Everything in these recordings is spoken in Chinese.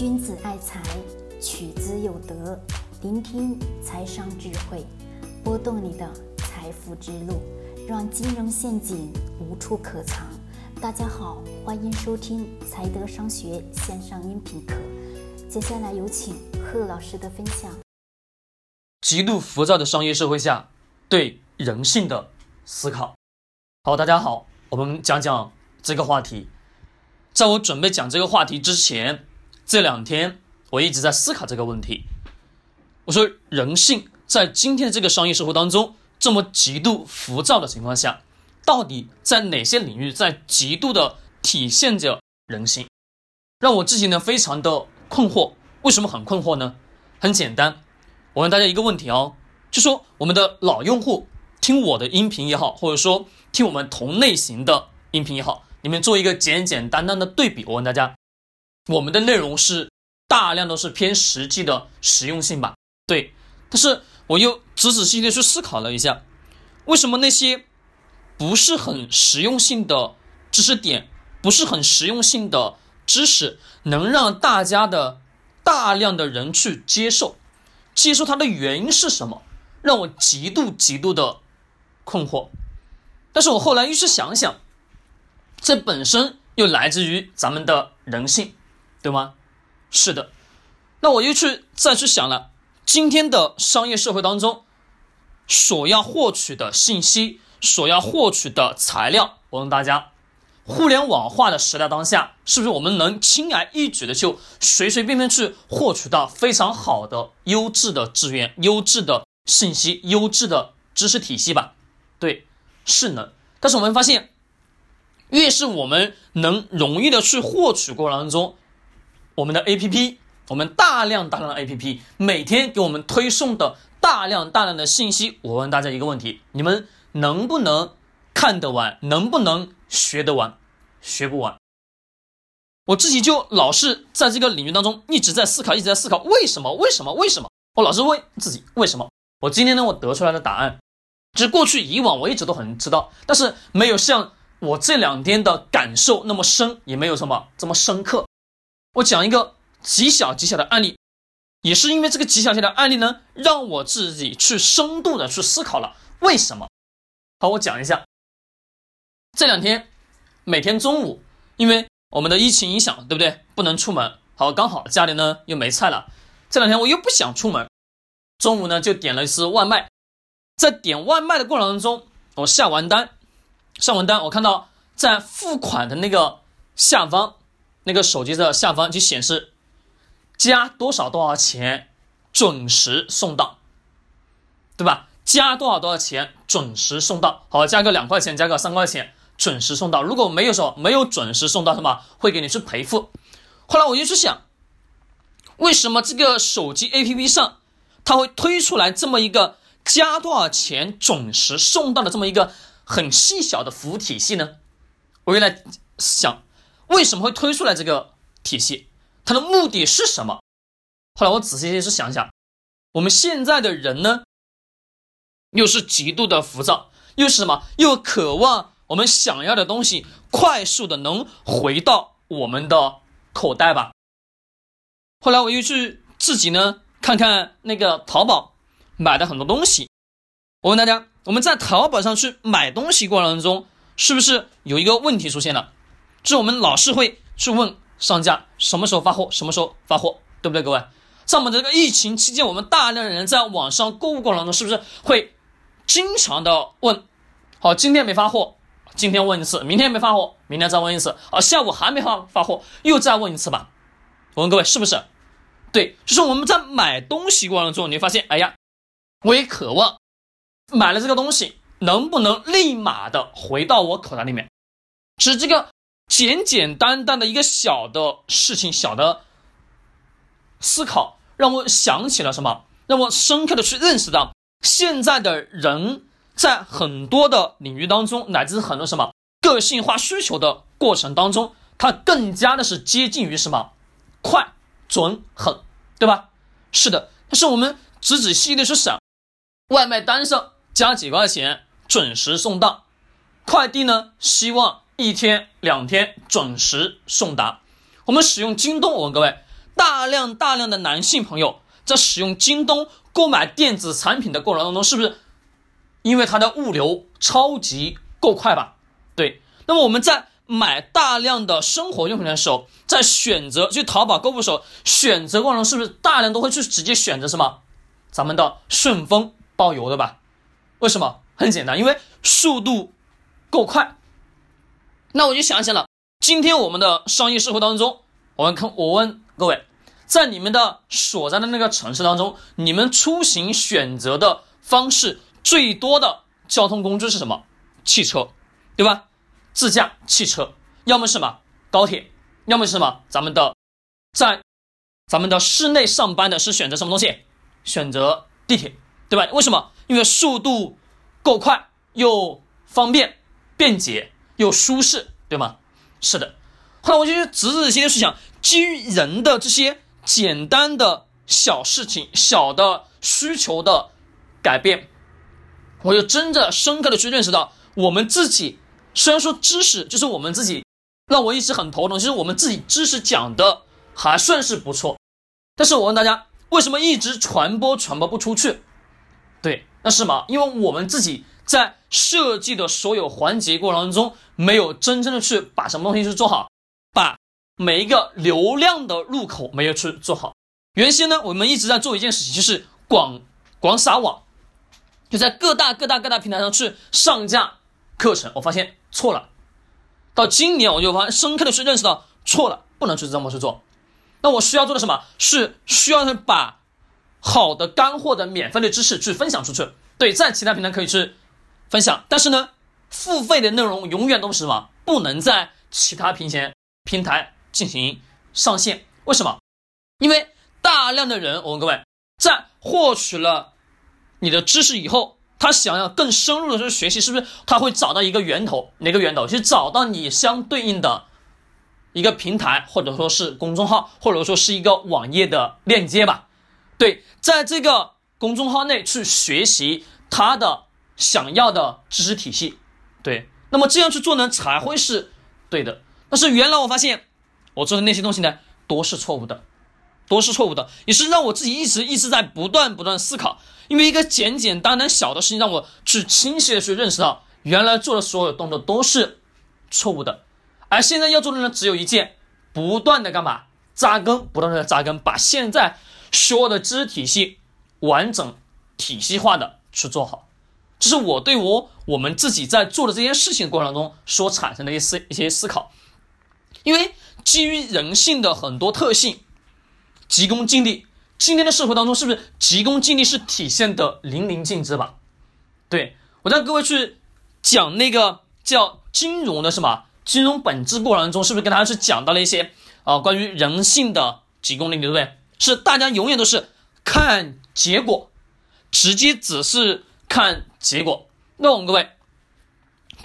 君子爱财，取之有德。聆听财商智慧，拨动你的财富之路，让金融陷阱无处可藏。大家好，欢迎收听财德商学线上音频课。接下来有请贺老师的分享。极度浮躁的商业社会下，对人性的思考。好，大家好，我们讲讲这个话题。在我准备讲这个话题之前，这两天我一直在思考这个问题。我说，人性在今天的这个商业社会当中，这么极度浮躁的情况下，到底在哪些领域在极度的体现着人性？让我自己呢非常的困惑。为什么很困惑呢？很简单，我问大家一个问题哦，就说我们的老用户听我的音频也好，或者说听我们同类型的音频也好，你们做一个简简单单的对比。我问大家，我们的内容是大量都是偏实际的实用性吧？对，但是我又仔仔细细的去思考了一下，为什么那些不是很实用性的知识点，不是很实用性的知识，能让大家的大量的人去接受？接受它的原因是什么？让我极度极度的困惑。但是我后来又是想想，这本身又来自于咱们的人性，对吗？是的。那我又去再去想了。今天的商业社会当中，所要获取的信息，所要获取的材料，我问大家，互联网化的时代当下，是不是我们能轻而易举的就随随便便去获取到非常好的优质的资源、优质的信息、优质的知识体系吧？对，是能。但是我们发现，越是我们能容易的去获取过程当中，我们的 APP。我们大量大量的 A P P 每天给我们推送的大量大量的信息，我问大家一个问题：你们能不能看得完？能不能学得完？学不完。我自己就老是在这个领域当中一直在思考，一直在思考为什么？为什么？为什么？我老是问自己为什么？我今天呢，我得出来的答案，其实过去以往我一直都很知道，但是没有像我这两天的感受那么深，也没有什么这么深刻。我讲一个。极小极小的案例，也是因为这个极小极小的案例呢，让我自己去深度的去思考了为什么。好，我讲一下。这两天每天中午，因为我们的疫情影响，对不对？不能出门。好，刚好家里呢又没菜了。这两天我又不想出门，中午呢就点了一次外卖。在点外卖的过程当中，我下完单，上完单，我看到在付款的那个下方，那个手机的下方就显示。加多少多少钱，准时送到，对吧？加多少多少钱，准时送到。好，加个两块钱，加个三块钱，准时送到。如果没有说没有准时送到，什么会给你去赔付？后来我就去想，为什么这个手机 APP 上它会推出来这么一个加多少钱准时送到的这么一个很细小的服务体系呢？我原来想，为什么会推出来这个体系？它的目的是什么？后来我仔细去想想，我们现在的人呢，又是极度的浮躁，又是什么？又渴望我们想要的东西快速的能回到我们的口袋吧。后来我又去自己呢看看那个淘宝买的很多东西。我问大家，我们在淘宝上去买东西过程当中，是不是有一个问题出现了？就我们老是会去问。商家什么时候发货？什么时候发货？对不对，各位？在我们这个疫情期间，我们大量的人在网上购物过程中，是不是会经常的问？好，今天没发货，今天问一次；明天没发货，明天再问一次。啊，下午还没发发货，又再问一次吧。我问各位，是不是？对，就是我们在买东西过程中，你会发现，哎呀，我也渴望买了这个东西，能不能立马的回到我口袋里面？是这个。简简单单的一个小的事情，小的思考，让我想起了什么？让我深刻的去认识到，现在的人在很多的领域当中，乃至很多什么个性化需求的过程当中，它更加的是接近于什么？快、准、狠，对吧？是的。但是我们仔仔细细的去想，外卖单上加几块钱，准时送到；快递呢，希望。一天两天准时送达，我们使用京东，我问各位，大量大量的男性朋友在使用京东购买电子产品的过程当中，是不是因为它的物流超级够快吧？对。那么我们在买大量的生活用品的时候，在选择去淘宝购物的时候，选择过程中是不是大量都会去直接选择什么？咱们的顺丰包邮的吧？为什么？很简单，因为速度够快。那我就想想了，今天我们的商业社会当中，我们看，我问各位，在你们的所在的那个城市当中，你们出行选择的方式最多的交通工具是什么？汽车，对吧？自驾汽车，要么是什么高铁，要么是什么咱们的，在咱们的室内上班的是选择什么东西？选择地铁，对吧？为什么？因为速度够快，又方便、便捷又舒适，对吗？是的。后来我就仔仔细细去想，基于人的这些简单的小事情、小的需求的改变，我就真的深刻的去认识到我们自己。虽然说知识就是我们自己，让我一直很头疼。其实我们自己知识讲的还算是不错，但是我问大家，为什么一直传播传播不出去？对，那是吗？因为我们自己在设计的所有环节过程当中，没有真正的去把什么东西去做好，把每一个流量的入口没有去做好。原先呢，我们一直在做一件事情，就是广广撒网，就在各大各大各大平台上去上架课程。我发现。错了，到今年我就发深刻的去认识到错了，不能去这么去做。那我需要做的什么？是需要把好的干货的免费的知识去分享出去。对，在其他平台可以去分享，但是呢，付费的内容永远都是什么？不能在其他平台平台进行上线。为什么？因为大量的人，我问各位，在获取了你的知识以后。他想要更深入的去学习，是不是他会找到一个源头？哪个源头？去找到你相对应的一个平台，或者说是公众号，或者说是一个网页的链接吧。对，在这个公众号内去学习他的想要的知识体系。对，那么这样去做呢，才会是对的。但是原来我发现我做的那些东西呢，都是错误的。都是错误的，也是让我自己一直一直在不断不断思考。因为一个简简单单小的事情，让我去清晰的去认识到，原来做的所有动作都是错误的。而现在要做的呢，只有一件，不断的干嘛？扎根，不断的扎根，把现在所有的知识体系完整体系化的去做好。这是我对我我们自己在做的这件事情过程当中所产生的一些思一些思考。因为基于人性的很多特性。急功近利，今天的社会当中，是不是急功近利是体现的淋漓尽致吧？对我让各位去讲那个叫金融的什么金融本质过程当中，是不是跟大家去讲到了一些啊关于人性的急功近利，对不对？是大家永远都是看结果，直接只是看结果。那我们各位，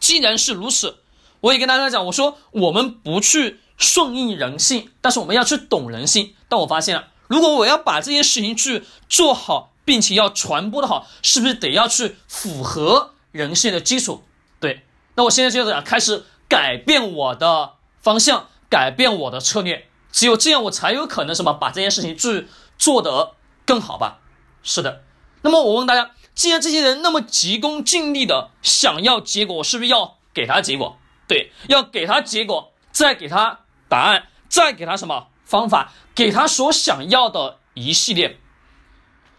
既然是如此，我也跟大家讲，我说我们不去。顺应人性，但是我们要去懂人性。但我发现了，如果我要把这件事情去做好，并且要传播的好，是不是得要去符合人性的基础？对，那我现在就要开始改变我的方向，改变我的策略。只有这样，我才有可能什么把这件事情去做得更好吧？是的。那么我问大家，既然这些人那么急功近利的想要结果，我是不是要给他结果？对，要给他结果，再给他。答案，再给他什么方法？给他所想要的一系列。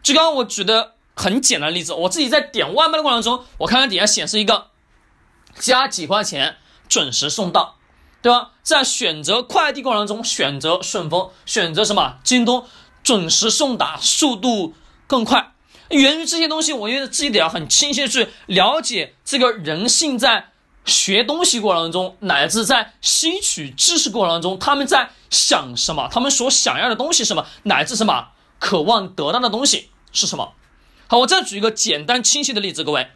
就刚刚我举的很简单的例子，我自己在点外卖的过程中，我看看底下显示一个加几块钱准时送到，对吧？在选择快递过程中，选择顺丰，选择什么京东，准时送达，速度更快。源于这些东西，我觉得自己得要很清晰的去了解这个人性在。学东西过程当中，乃至在吸取知识过程当中，他们在想什么？他们所想要的东西什么？乃至什么渴望得到的东西是什么？好，我再举一个简单清晰的例子，各位，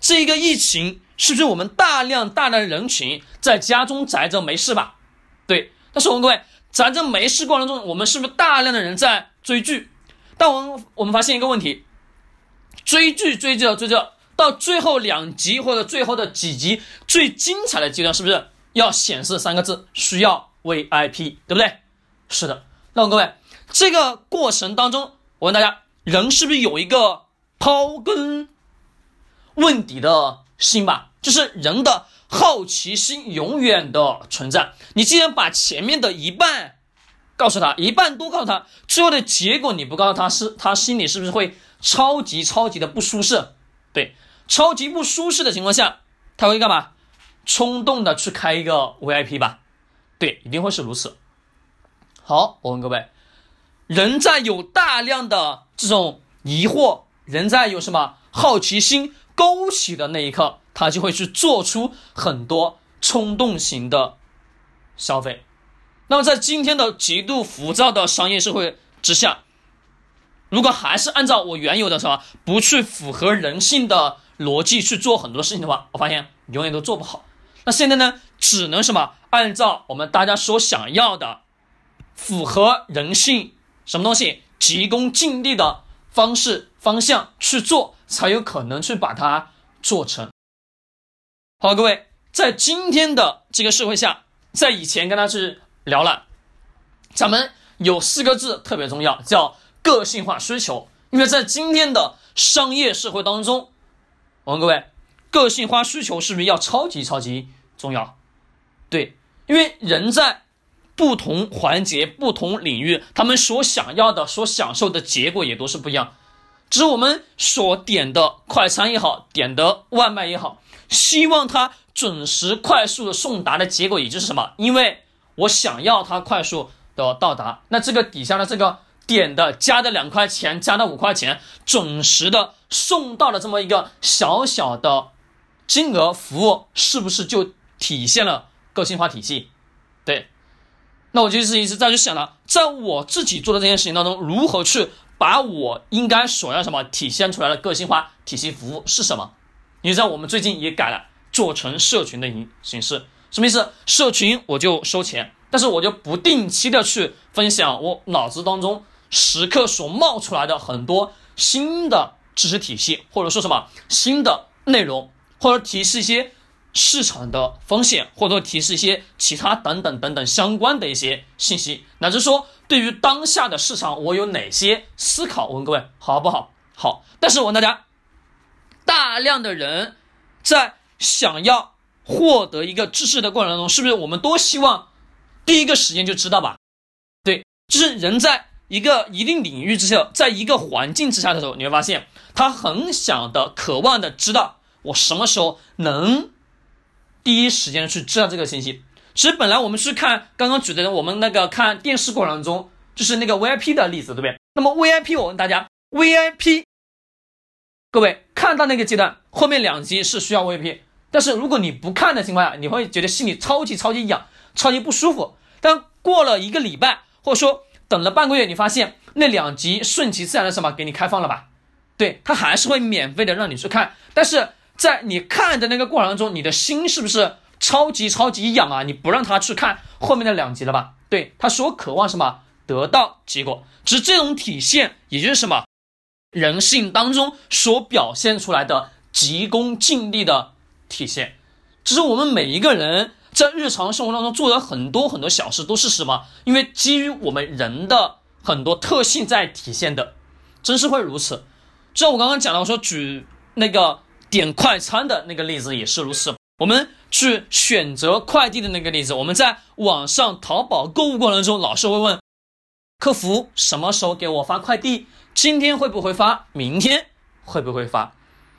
这一个疫情是不是我们大量大量的人群在家中宅着没事吧？对。但是我们各位宅着没事过程中，我们是不是大量的人在追剧？但我们我们发现一个问题，追剧追着追剧。到最后两集或者最后的几集最精彩的阶段，是不是要显示三个字？需要 VIP，对不对？是的。那我各位，这个过程当中，我问大家，人是不是有一个刨根问底的心吧？就是人的好奇心永远的存在。你既然把前面的一半告诉他，一半多告诉他，最后的结果你不告诉他，是他心里是不是会超级超级的不舒适？对，超级不舒适的情况下，他会干嘛？冲动的去开一个 VIP 吧？对，一定会是如此。好，我问各位，人在有大量的这种疑惑，人在有什么好奇心勾起的那一刻，他就会去做出很多冲动型的消费。那么，在今天的极度浮躁的商业社会之下，如果还是按照我原有的什么不去符合人性的逻辑去做很多事情的话，我发现永远都做不好。那现在呢，只能什么按照我们大家所想要的。符合人性什么东西急功近利的方式方向去做，才有可能去把它做成。好，各位，在今天的这个社会下，在以前跟大家去聊了，咱们有四个字特别重要，叫个性化需求。因为在今天的商业社会当中，我问各位，个性化需求是不是要超级超级重要？对，因为人在。不同环节、不同领域，他们所想要的、所享受的结果也都是不一样。只是我们所点的快餐也好，点的外卖也好，希望它准时、快速的送达的结果，也就是什么？因为我想要它快速的到达。那这个底下的这个点的加的两块钱，加的五块钱，准时的送到了这么一个小小的金额服务，是不是就体现了个性化体系？对。那我就是一直在去想了，在我自己做的这件事情当中，如何去把我应该所要什么体现出来的个性化体系服务是什么？你知道我们最近也改了，做成社群的形形式，什么意思？社群我就收钱，但是我就不定期的去分享我脑子当中时刻所冒出来的很多新的知识体系，或者说什么新的内容，或者提示一些。市场的风险，或者说提示一些其他等等等等相关的一些信息，乃至说对于当下的市场，我有哪些思考？我问各位好不好？好。但是我问大家，大量的人在想要获得一个知识的过程当中，是不是我们都希望第一个时间就知道吧？对，就是人在一个一定领域之下，在一个环境之下的时候，你会发现他很想的、渴望的知道我什么时候能。第一时间去知道这个信息。其实本来我们去看刚刚举的我们那个看电视过程中，就是那个 VIP 的例子，对不对？那么 VIP，我问大家，VIP，各位看到那个阶段，后面两集是需要 VIP，但是如果你不看的情况下，你会觉得心里超级超级痒，超级不舒服。但过了一个礼拜，或者说等了半个月，你发现那两集顺其自然的什么给你开放了吧？对，它还是会免费的让你去看，但是。在你看的那个过程中，你的心是不是超级超级痒啊？你不让他去看后面的两集了吧？对他所渴望什么得到结果，只是这种体现，也就是什么人性当中所表现出来的急功近利的体现。只是我们每一个人在日常生活当中做的很多很多小事，都是什么？因为基于我们人的很多特性在体现的，真是会如此。就像我刚刚讲的，我说举那个。点快餐的那个例子也是如此。我们去选择快递的那个例子，我们在网上淘宝购物过程中，老是会问客服什么时候给我发快递，今天会不会发，明天会不会发？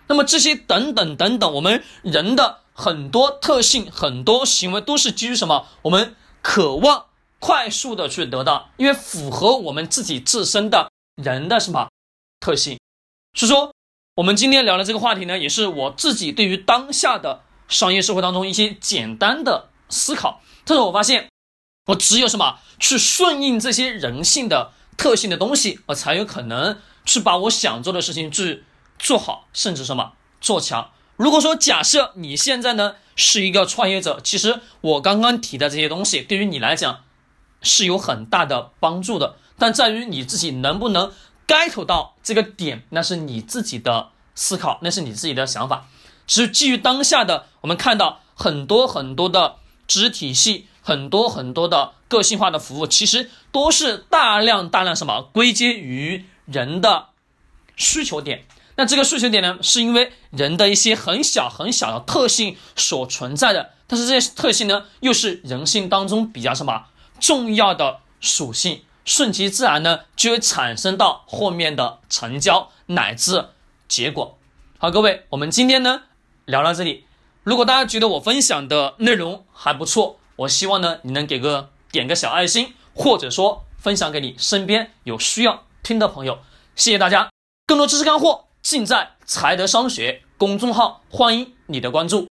那么这些等等等等，我们人的很多特性、很多行为都是基于什么？我们渴望快速的去得到，因为符合我们自己自身的人的什么特性？是说。我们今天聊的这个话题呢，也是我自己对于当下的商业社会当中一些简单的思考。但是我发现，我只有什么去顺应这些人性的特性的东西，我才有可能去把我想做的事情去做好，甚至什么做强。如果说假设你现在呢是一个创业者，其实我刚刚提的这些东西对于你来讲是有很大的帮助的，但在于你自己能不能。get 到这个点，那是你自己的思考，那是你自己的想法。只基于当下的，我们看到很多很多的知识体系很多很多的个性化的服务，其实都是大量大量什么归结于人的需求点。那这个需求点呢，是因为人的一些很小很小的特性所存在的，但是这些特性呢，又是人性当中比较什么重要的属性，顺其自然呢，就会产生到后面的成交乃至结果。好，各位，我们今天呢聊到这里。如果大家觉得我分享的内容还不错，我希望呢你能给个点个小爱心，或者说分享给你身边有需要听的朋友。谢谢大家，更多知识干货尽在财德商学公众号，欢迎你的关注。